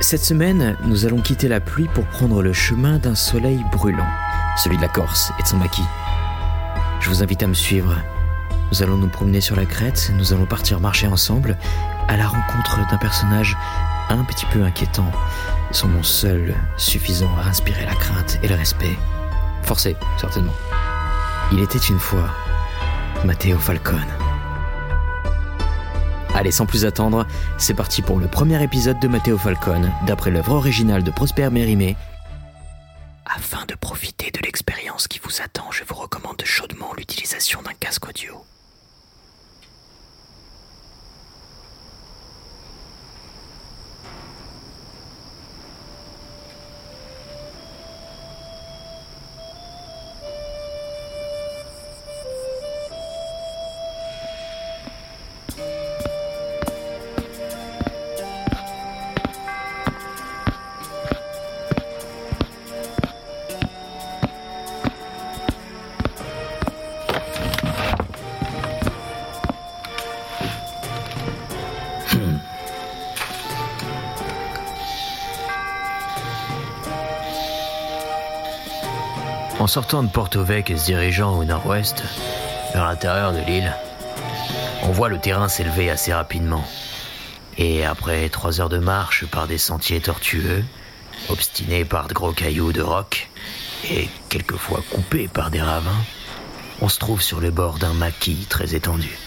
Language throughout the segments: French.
Cette semaine, nous allons quitter la pluie pour prendre le chemin d'un soleil brûlant, celui de la Corse et de son maquis. Je vous invite à me suivre. Nous allons nous promener sur la crête, nous allons partir marcher ensemble à la rencontre d'un personnage un petit peu inquiétant, son nom seul suffisant à inspirer la crainte et le respect. Forcé, certainement. Il était une fois Matteo Falcone. Allez, sans plus attendre, c'est parti pour le premier épisode de Matteo Falcone, d'après l'œuvre originale de Prosper Mérimée. Afin de profiter de l'expérience qui vous attend, je vous recommande chaudement l'utilisation d'un casque audio. En sortant de Porto Vec et se dirigeant au nord-ouest, vers l'intérieur de l'île, on voit le terrain s'élever assez rapidement. Et après trois heures de marche par des sentiers tortueux, obstinés par de gros cailloux de roc, et quelquefois coupés par des ravins, on se trouve sur le bord d'un maquis très étendu.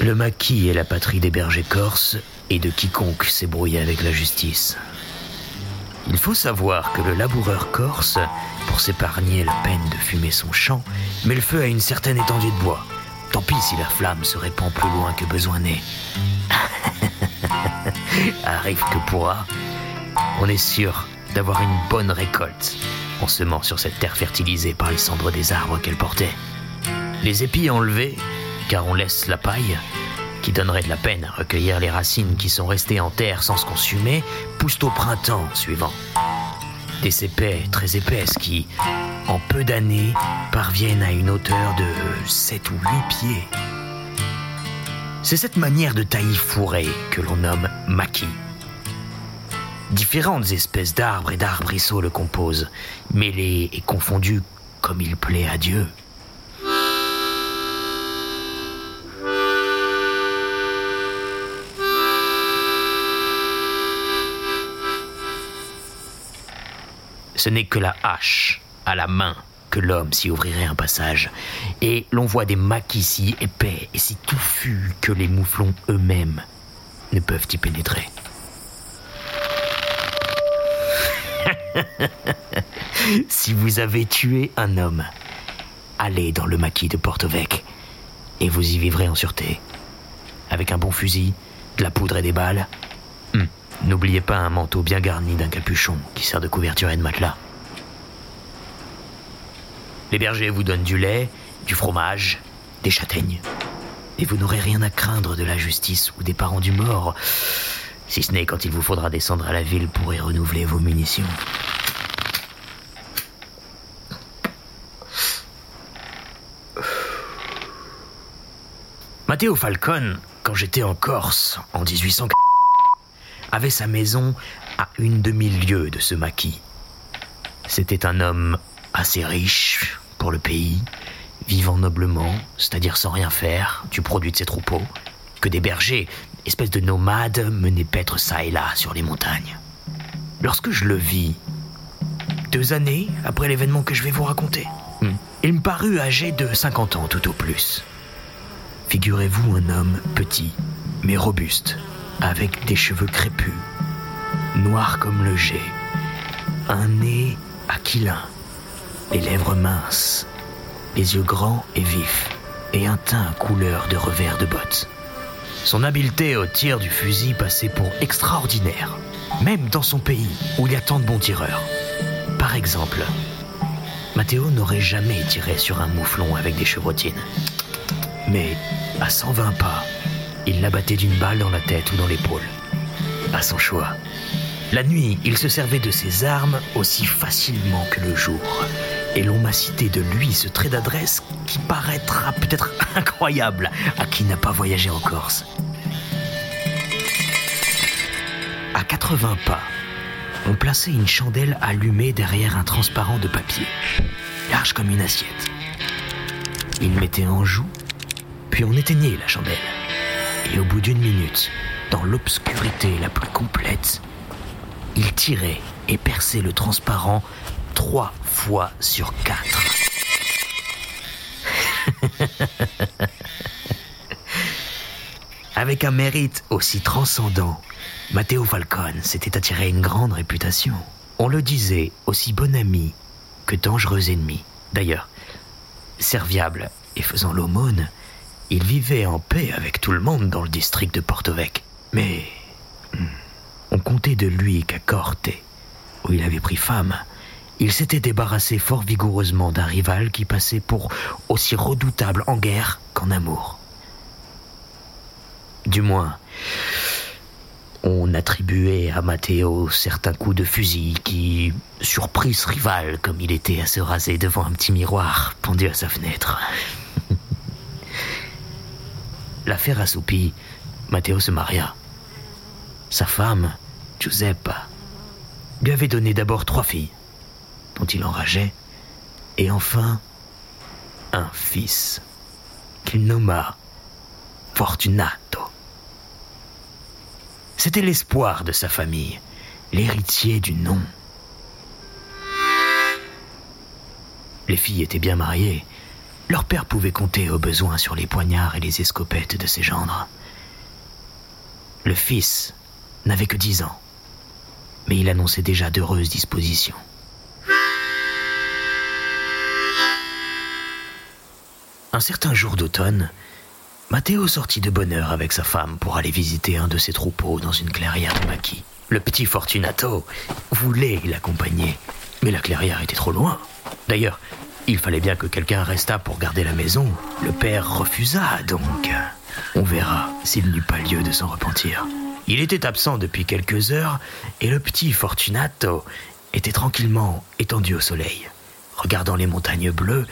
Le maquis est la patrie des bergers corses et de quiconque s'est brouillé avec la justice. Il faut savoir que le laboureur corse, pour s'épargner la peine de fumer son champ, met le feu à une certaine étendue de bois. Tant pis si la flamme se répand plus loin que besoin n'est. Arrive que pourra, on est sûr d'avoir une bonne récolte en semant sur cette terre fertilisée par les cendres des arbres qu'elle portait. Les épis enlevés, car on laisse la paille, qui donnerait de la peine à recueillir les racines qui sont restées en terre sans se consumer, poussent au printemps suivant. Des cépets très épaisses qui, en peu d'années, parviennent à une hauteur de 7 ou 8 pieds. C'est cette manière de taillis fourré que l'on nomme maquis. Différentes espèces d'arbres et d'arbrisseaux le composent, mêlés et confondus comme il plaît à Dieu. Ce n'est que la hache à la main que l'homme s'y ouvrirait un passage, et l'on voit des maquis si épais et si touffus que les mouflons eux-mêmes ne peuvent y pénétrer. si vous avez tué un homme, allez dans le maquis de Porto-Vec et vous y vivrez en sûreté. Avec un bon fusil, de la poudre et des balles. N'oubliez pas un manteau bien garni d'un capuchon qui sert de couverture et de matelas. Les bergers vous donnent du lait, du fromage, des châtaignes. Et vous n'aurez rien à craindre de la justice ou des parents du mort, si ce n'est quand il vous faudra descendre à la ville pour y renouveler vos munitions. Matteo Falcone, quand j'étais en Corse en 1800, avait sa maison à une demi-lieue de ce maquis. C'était un homme assez riche pour le pays vivant noblement, c'est-à-dire sans rien faire, du produit de ses troupeaux, que des bergers, espèces de nomades, menaient paître ça et là sur les montagnes. Lorsque je le vis, deux années après l'événement que je vais vous raconter, hmm, il me parut âgé de 50 ans tout au plus. Figurez-vous un homme petit, mais robuste, avec des cheveux crépus, noirs comme le jet, un nez aquilin, les lèvres minces, les yeux grands et vifs, et un teint couleur de revers de bottes. Son habileté au tir du fusil passait pour extraordinaire, même dans son pays où il y a tant de bons tireurs. Par exemple, Matteo n'aurait jamais tiré sur un mouflon avec des chevrotines. Mais à 120 pas, il l'abattait d'une balle dans la tête ou dans l'épaule. À son choix. La nuit, il se servait de ses armes aussi facilement que le jour. Et l'on m'a cité de lui ce trait d'adresse qui paraîtra peut-être incroyable à qui n'a pas voyagé en Corse. À 80 pas, on plaçait une chandelle allumée derrière un transparent de papier, large comme une assiette. Il mettait en joue, puis on éteignait la chandelle. Et au bout d'une minute, dans l'obscurité la plus complète, il tirait et perçait le transparent trois fois sur quatre. Avec un mérite aussi transcendant, Matteo Falcone s'était attiré une grande réputation. On le disait aussi bon ami que dangereux ennemi. D'ailleurs, serviable et faisant l'aumône, il vivait en paix avec tout le monde dans le district de Porto-Vec. Mais hmm, on comptait de lui qu'à Corte, où il avait pris femme, il s'était débarrassé fort vigoureusement d'un rival qui passait pour aussi redoutable en guerre qu'en amour. Du moins, on attribuait à Matteo certains coups de fusil qui surprit ce rival comme il était à se raser devant un petit miroir pendu à sa fenêtre. L'affaire assoupie, Matteo se maria. Sa femme, Giuseppe, lui avait donné d'abord trois filles, dont il enrageait, et enfin un fils qu'il nomma Fortunato. C'était l'espoir de sa famille, l'héritier du nom. Les filles étaient bien mariées. Leur père pouvait compter au besoin sur les poignards et les escopettes de ses gendres. Le fils n'avait que dix ans, mais il annonçait déjà d'heureuses dispositions. Un certain jour d'automne, Matteo sortit de bonne heure avec sa femme pour aller visiter un de ses troupeaux dans une clairière de maquis. Le petit Fortunato voulait l'accompagner, mais la clairière était trop loin. D'ailleurs, il fallait bien que quelqu'un restât pour garder la maison. Le père refusa, donc on verra s'il n'eut pas lieu de s'en repentir. Il était absent depuis quelques heures et le petit Fortunato était tranquillement étendu au soleil, regardant les montagnes bleues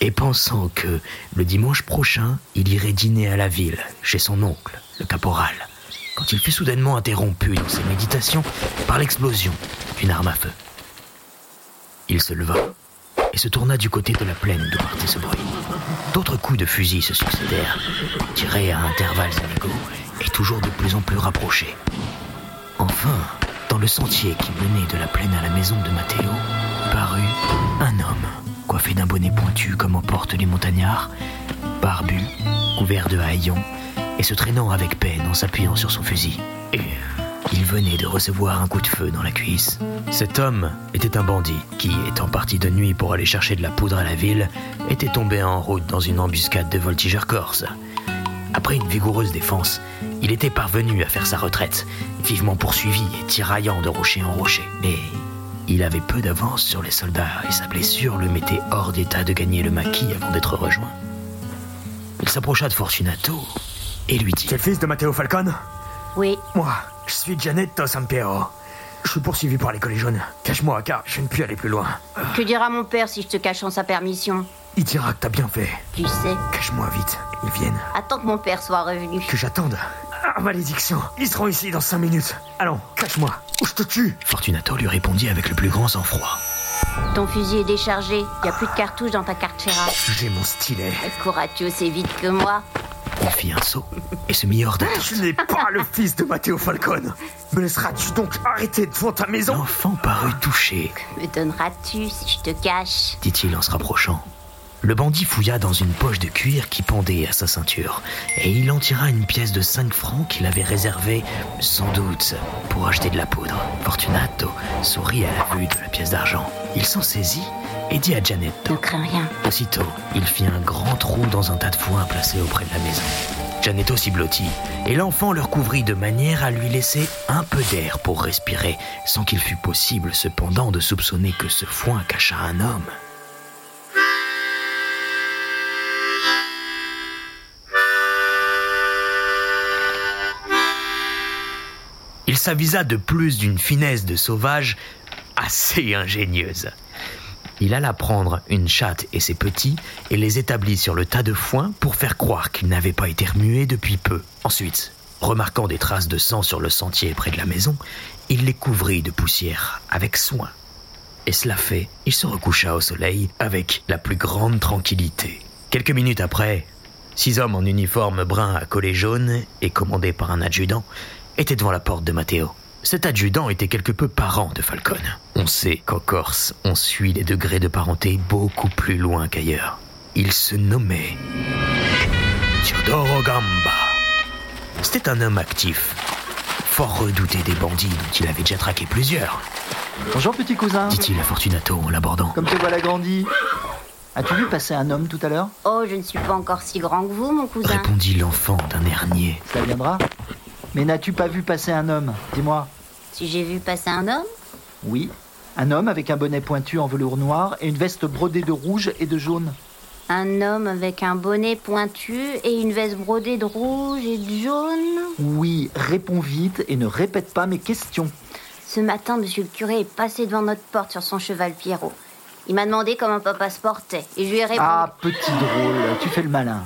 et pensant que le dimanche prochain, il irait dîner à la ville, chez son oncle, le caporal, quand il fut soudainement interrompu dans ses méditations par l'explosion d'une arme à feu. Il se leva et se tourna du côté de la plaine d'où partait ce bruit. D'autres coups de fusil se succédèrent, tirés à intervalles inégaux et toujours de plus en plus rapprochés. Enfin, dans le sentier qui menait de la plaine à la maison de Matteo, parut un homme, coiffé d'un bonnet pointu comme en portent les montagnards, barbu, couvert de haillons, et se traînant avec peine en s'appuyant sur son fusil. Il venait de recevoir un coup de feu dans la cuisse. Cet homme était un bandit qui, étant parti de nuit pour aller chercher de la poudre à la ville, était tombé en route dans une embuscade de voltigeurs corses. Après une vigoureuse défense, il était parvenu à faire sa retraite, vivement poursuivi et tiraillant de rocher en rocher. Mais il avait peu d'avance sur les soldats et sa blessure le mettait hors d'état de gagner le maquis avant d'être rejoint. Il s'approcha de Fortunato et lui dit C'est le fils de Matteo Falcone? Oui. Moi, je suis Gianetto Sampiero. Je suis poursuivi par les collets jaunes. Cache-moi, car je ne puis aller plus loin. Que dira mon père si je te cache sans sa permission Il dira que t'as bien fait. Tu sais. Cache-moi vite. Ils viennent. Attends que mon père soit revenu. Que j'attende. Ah, malédiction. Ils seront ici dans cinq minutes. Allons, cache-moi. Ou je te tue. Fortunato lui répondit avec le plus grand sang-froid. Ton fusil est déchargé. Y a plus de cartouches dans ta cartuchera. J'ai mon stylet. Courras-tu aussi vite que moi fit un saut et se mit hors d'attente. Je n'ai pas le fils de Matteo Falcone. Me laisseras-tu donc arrêter devant ta maison L'enfant parut touché, Me donneras-tu si je te cache dit-il en se rapprochant. Le bandit fouilla dans une poche de cuir qui pendait à sa ceinture, et il en tira une pièce de 5 francs qu'il avait réservée, sans doute, pour acheter de la poudre. Fortunato sourit à la vue de la pièce d'argent. Il s'en saisit et dit à Ne Gianetto. crains rien. Aussitôt, il fit un grand trou dans un tas de foin placé auprès de la maison. Gianetto s'y blottit, et l'enfant le recouvrit de manière à lui laisser un peu d'air pour respirer, sans qu'il fût possible cependant de soupçonner que ce foin cachât un homme. Il s'avisa de plus d'une finesse de sauvage assez ingénieuse. Il alla prendre une chatte et ses petits et les établit sur le tas de foin pour faire croire qu'ils n'avaient pas été remués depuis peu. Ensuite, remarquant des traces de sang sur le sentier près de la maison, il les couvrit de poussière avec soin. Et cela fait, il se recoucha au soleil avec la plus grande tranquillité. Quelques minutes après, six hommes en uniforme brun à collet jaune et commandés par un adjudant étaient devant la porte de Matteo. Cet adjudant était quelque peu parent de Falcone. On sait qu'en Corse, on suit les degrés de parenté beaucoup plus loin qu'ailleurs. Il se nommait Teodoro Gamba. C'était un homme actif, fort redouté des bandits dont il avait déjà traqué plusieurs, Bonjour petit cousin. dit-il à Fortunato en l'abordant. Comme te voilà grandi. As-tu vu passer un homme tout à l'heure? Oh, je ne suis pas encore si grand que vous, mon cousin. Répondit l'enfant d'un air niais. Ça viendra? Mais n'as-tu pas vu passer un homme? Dis-moi. Si j'ai vu passer un homme? Oui. Un homme avec un bonnet pointu en velours noir et une veste brodée de rouge et de jaune. Un homme avec un bonnet pointu et une veste brodée de rouge et de jaune? Oui, réponds vite et ne répète pas mes questions. Ce matin, monsieur le curé est passé devant notre porte sur son cheval Pierrot. Il m'a demandé comment papa se portait et je lui ai répondu. Ah, petit drôle, tu fais le malin.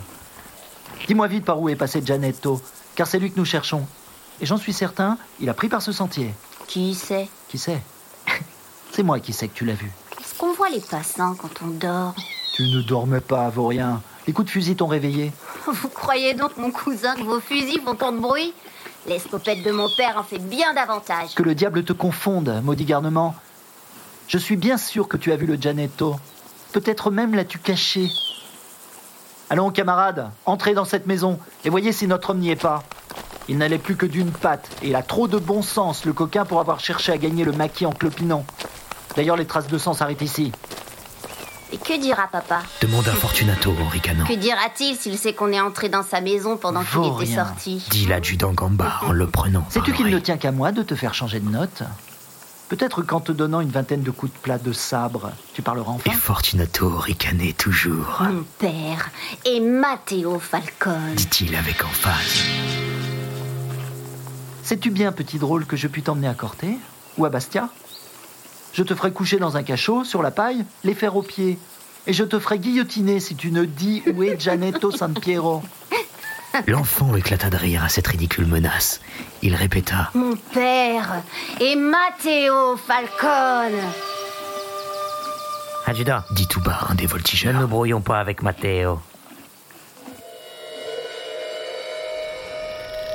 Dis-moi vite par où est passé Gianetto, car c'est lui que nous cherchons. Et j'en suis certain, il a pris par ce sentier. Qui sait Qui sait C'est moi qui sais que tu l'as vu. Est-ce qu'on voit les passants quand on dort Tu ne dormais pas, Vaurien. Les coups de fusil t'ont réveillé. Vous croyez donc, mon cousin, que vos fusils font tant de bruit L'escopette de mon père en fait bien davantage. Que le diable te confonde, maudit garnement. Je suis bien sûr que tu as vu le Gianetto. Peut-être même l'as-tu caché. Allons, camarades, entrez dans cette maison et voyez si notre homme n'y est pas. Il n'allait plus que d'une patte et il a trop de bon sens, le coquin, pour avoir cherché à gagner le maquis en clopinant. D'ailleurs, les traces de sang s'arrêtent ici. Et que dira papa? Demanda Fortunato en ricanant. Que dira-t-il s'il sait qu'on est entré dans sa maison pendant qu'il était sorti? Dit l'adjudant Gamba en le prenant. Sais-tu qu'il ne tient qu'à moi de te faire changer de note? Peut-être qu'en te donnant une vingtaine de coups de plat de sabre, tu parleras enfin Et Fortunato ricanait toujours, Mon père et Matteo Falcone. dit-il avec emphase. Sais-tu bien, petit drôle, que je puis t'emmener à Corté Ou à Bastia? Je te ferai coucher dans un cachot, sur la paille, les fers aux pieds. Et je te ferai guillotiner si tu ne dis où est Gianetto San Piero. L'enfant éclata de rire à cette ridicule menace. Il répéta Mon père et Matteo Falcone. Adjudant, dit tout bas un des voltigeurs. Ne nous brouillons pas avec Matteo.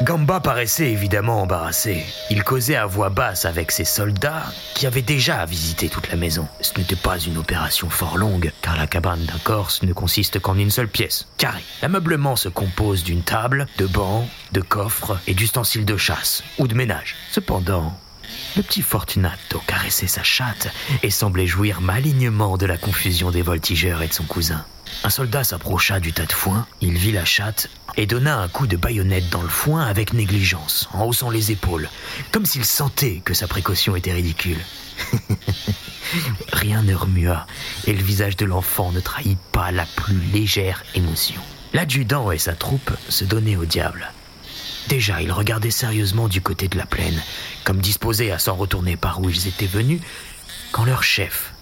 Gamba paraissait évidemment embarrassé. Il causait à voix basse avec ses soldats qui avaient déjà visité toute la maison. Ce n'était pas une opération fort longue, car la cabane d'un Corse ne consiste qu'en une seule pièce, carré. L'ameublement se compose d'une table, de bancs, de coffres et d'ustensiles de chasse ou de ménage. Cependant, le petit Fortunato caressait sa chatte et semblait jouir malignement de la confusion des voltigeurs et de son cousin. Un soldat s'approcha du tas de foin, il vit la chatte et donna un coup de baïonnette dans le foin avec négligence, en haussant les épaules, comme s'il sentait que sa précaution était ridicule. Rien ne remua et le visage de l'enfant ne trahit pas la plus légère émotion. L'adjudant et sa troupe se donnaient au diable. Déjà, ils regardaient sérieusement du côté de la plaine, comme disposés à s'en retourner par où ils étaient venus, quand leur chef,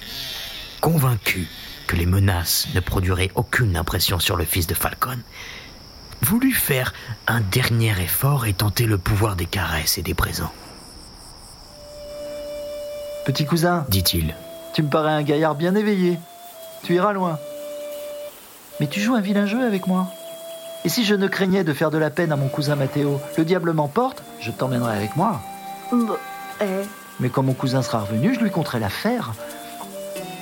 convaincu que les menaces ne produiraient aucune impression sur le fils de Falcon, voulut faire un dernier effort et tenter le pouvoir des caresses et des présents, Petit cousin, dit-il. Tu me parais un gaillard bien éveillé. Tu iras loin. Mais tu joues un vilain jeu avec moi. Et si je ne craignais de faire de la peine à mon cousin Mathéo, le diable m'emporte, je t'emmènerai avec moi. Bah, eh, Mais quand mon cousin sera revenu, je lui conterai l'affaire.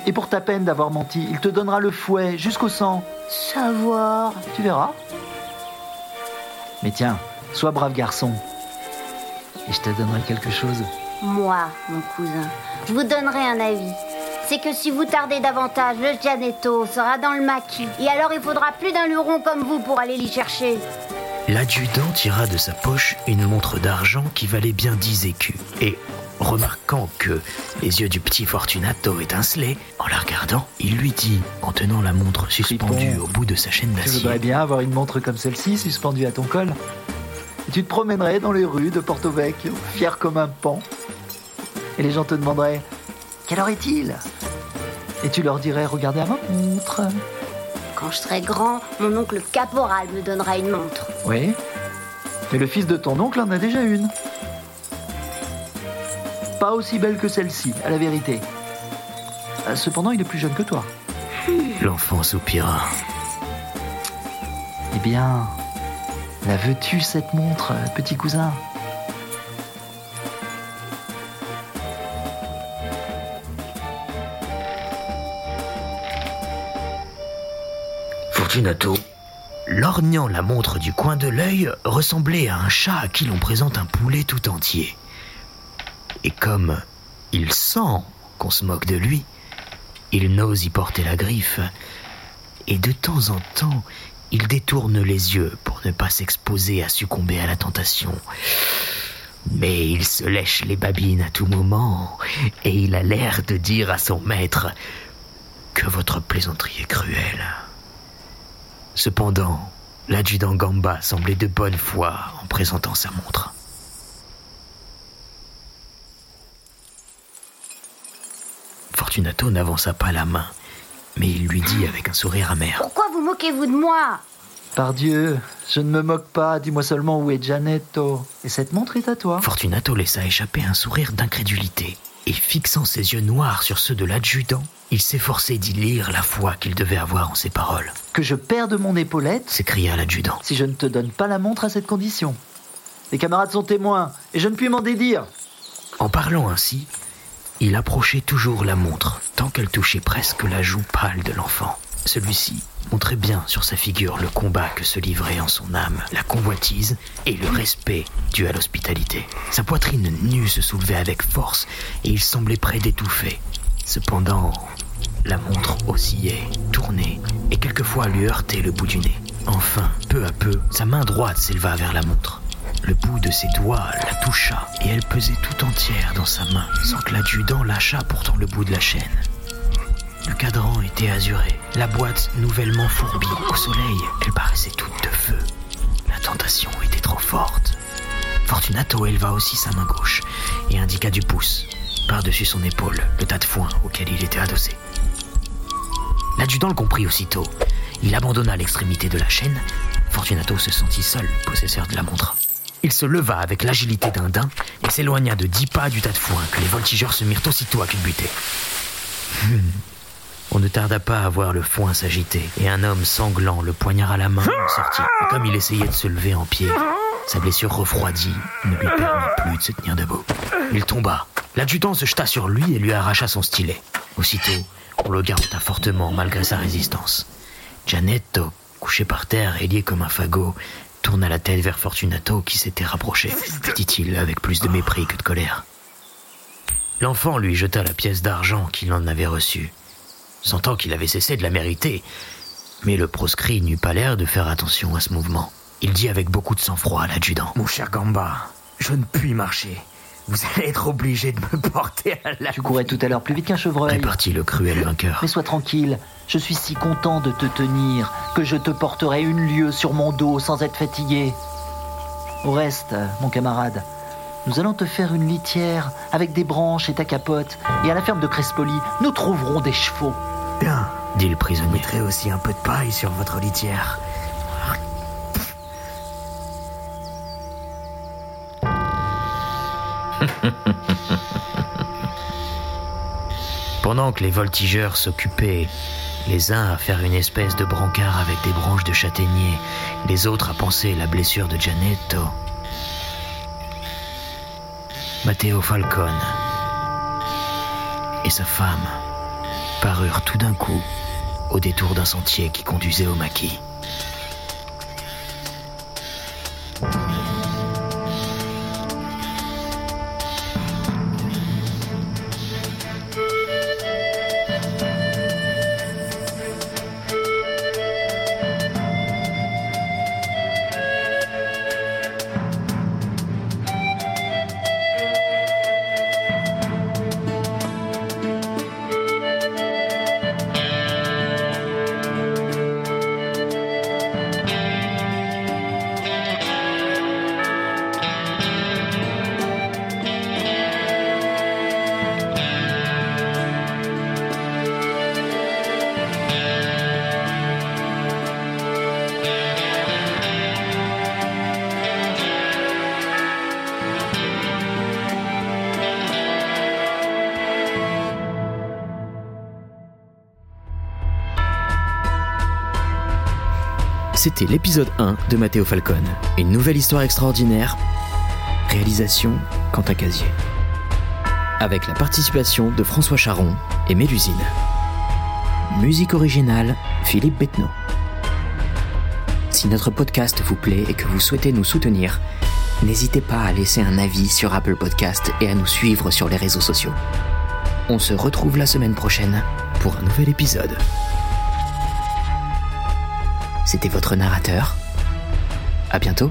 Et pour ta peine d'avoir menti, il te donnera le fouet jusqu'au sang. savoir. Tu verras. Mais tiens, sois brave garçon. Et je te donnerai quelque chose. Moi, mon cousin, je vous donnerai un avis. C'est que si vous tardez davantage, le Gianetto sera dans le maquis. Et alors il faudra plus d'un luron comme vous pour aller l'y chercher. L'adjudant tira de sa poche une montre d'argent qui valait bien 10 écus. Et, remarquant que les yeux du petit Fortunato étincelaient, en la regardant, il lui dit, en tenant la montre suspendue Fripon. au bout de sa chaîne Tu d'acier, voudrais bien avoir une montre comme celle-ci suspendue à ton col? Et tu te promènerais dans les rues de Porto Vecchio, fier comme un pan. Et les gens te demanderaient Quelle heure est-il? Et tu leur dirais Regardez à ma montre. Quand je serai grand, mon oncle caporal me donnera une montre. Oui. Mais le fils de ton oncle en a déjà une. Pas aussi belle que celle-ci, à la vérité. Euh, Cependant, il est plus jeune que toi. l'enfant soupira. Eh bien, la veux-tu, cette montre, petit cousin? Fortunato, lorgnant la montre du coin de l'œil, ressemblait à un chat à qui l'on présente un poulet tout entier. Et comme il sent qu'on se moque de lui, il n'ose y porter la griffe, et de temps en temps, il détourne les yeux pour ne pas s'exposer à succomber à la tentation. Mais il se lèche les babines à tout moment, et il a l'air de dire à son maître que votre plaisanterie est cruelle. Cependant, l'adjudant Gamba semblait de bonne foi en présentant sa montre. Fortunato n'avança pas la main, mais il lui dit avec un sourire amer. Pourquoi vous moquez-vous de moi? Par Dieu, je ne me moque pas, dis-moi seulement où est Gianetto. Et cette montre est à toi. Fortunato laissa échapper un sourire d'incrédulité, et fixant ses yeux noirs sur ceux de l'adjudant, il s'efforçait d'y lire la foi qu'il devait avoir en ses paroles. Que je perde mon épaulette S'écria l'adjudant. si je ne te donne pas la montre à cette condition. Les camarades sont témoins, et je ne puis m'en dédire. En parlant ainsi, il approchait toujours la montre, tant qu'elle touchait presque la joue pâle de l'enfant. Celui-ci montrait bien sur sa figure le combat que se livrait en son âme, la convoitise et le respect dû à l'hospitalité. Sa poitrine nue se soulevait avec force et il semblait près d'étouffer. Cependant, la montre oscillait, tournait et quelquefois lui heurtait le bout du nez. Enfin, peu à peu, sa main droite s'éleva vers la montre. Le bout de ses doigts la toucha et elle pesait tout entière dans sa main, sans que l'adjudant lâchât pourtant le bout de la chaîne. Le cadran était azuré, la boîte nouvellement fourbie. Au soleil, elle paraissait toute de feu. La tentation était trop forte. Fortunato éleva aussi sa main gauche et indiqua du pouce, par-dessus son épaule, le tas de foin auquel il était adossé. L'adjudant le comprit aussitôt. Il abandonna l'extrémité de la chaîne. Fortunato se sentit seul, possesseur de la montre. Il se leva avec l'agilité d'un daim et s'éloigna de dix pas du tas de foin que les voltigeurs se mirent aussitôt à culbuter. Hmm. On ne tarda pas à voir le foin s'agiter et un homme sanglant, le poignard à la main, sortit. Comme il essayait de se lever en pied, sa blessure refroidie ne lui permit plus de se tenir debout. Il tomba. L'adjudant se jeta sur lui et lui arracha son stylet. Aussitôt, on le garrotta fortement malgré sa résistance. Gianetto, couché par terre et lié comme un fagot, tourna la tête vers Fortunato qui s'était rapproché, dit-il avec plus de mépris que de colère. L'enfant lui jeta la pièce d'argent qu'il en avait reçue, sentant qu'il avait cessé de la mériter. Mais le proscrit n'eut pas l'air de faire attention à ce mouvement. Il dit avec beaucoup de sang-froid à l'adjudant. Mon cher Gamba, je ne puis marcher. Vous allez être obligé de me porter à la... Tu courais tout à l'heure plus vite qu'un chevreuil. Répartit le cruel vainqueur. Mais sois tranquille, je suis si content de te tenir que je te porterai une lieue sur mon dos sans être fatigué. Au reste, mon camarade, nous allons te faire une litière avec des branches et ta capote, et à la ferme de Crespoli, nous trouverons des chevaux. Bien, dit le prisonnier. mettrai aussi un peu de paille sur votre litière. Pendant que les voltigeurs s'occupaient les uns à faire une espèce de brancard avec des branches de châtaignier, les autres à penser la blessure de Gianetto, Matteo Falcone et sa femme parurent tout d'un coup au détour d'un sentier qui conduisait au maquis. C'était l'épisode 1 de Matteo Falcone, une nouvelle histoire extraordinaire. Réalisation Quentin Casier. Avec la participation de François Charon et Mélusine. Musique originale Philippe Bettenot. Si notre podcast vous plaît et que vous souhaitez nous soutenir, n'hésitez pas à laisser un avis sur Apple Podcast et à nous suivre sur les réseaux sociaux. On se retrouve la semaine prochaine pour un nouvel épisode. C'était votre narrateur. À bientôt.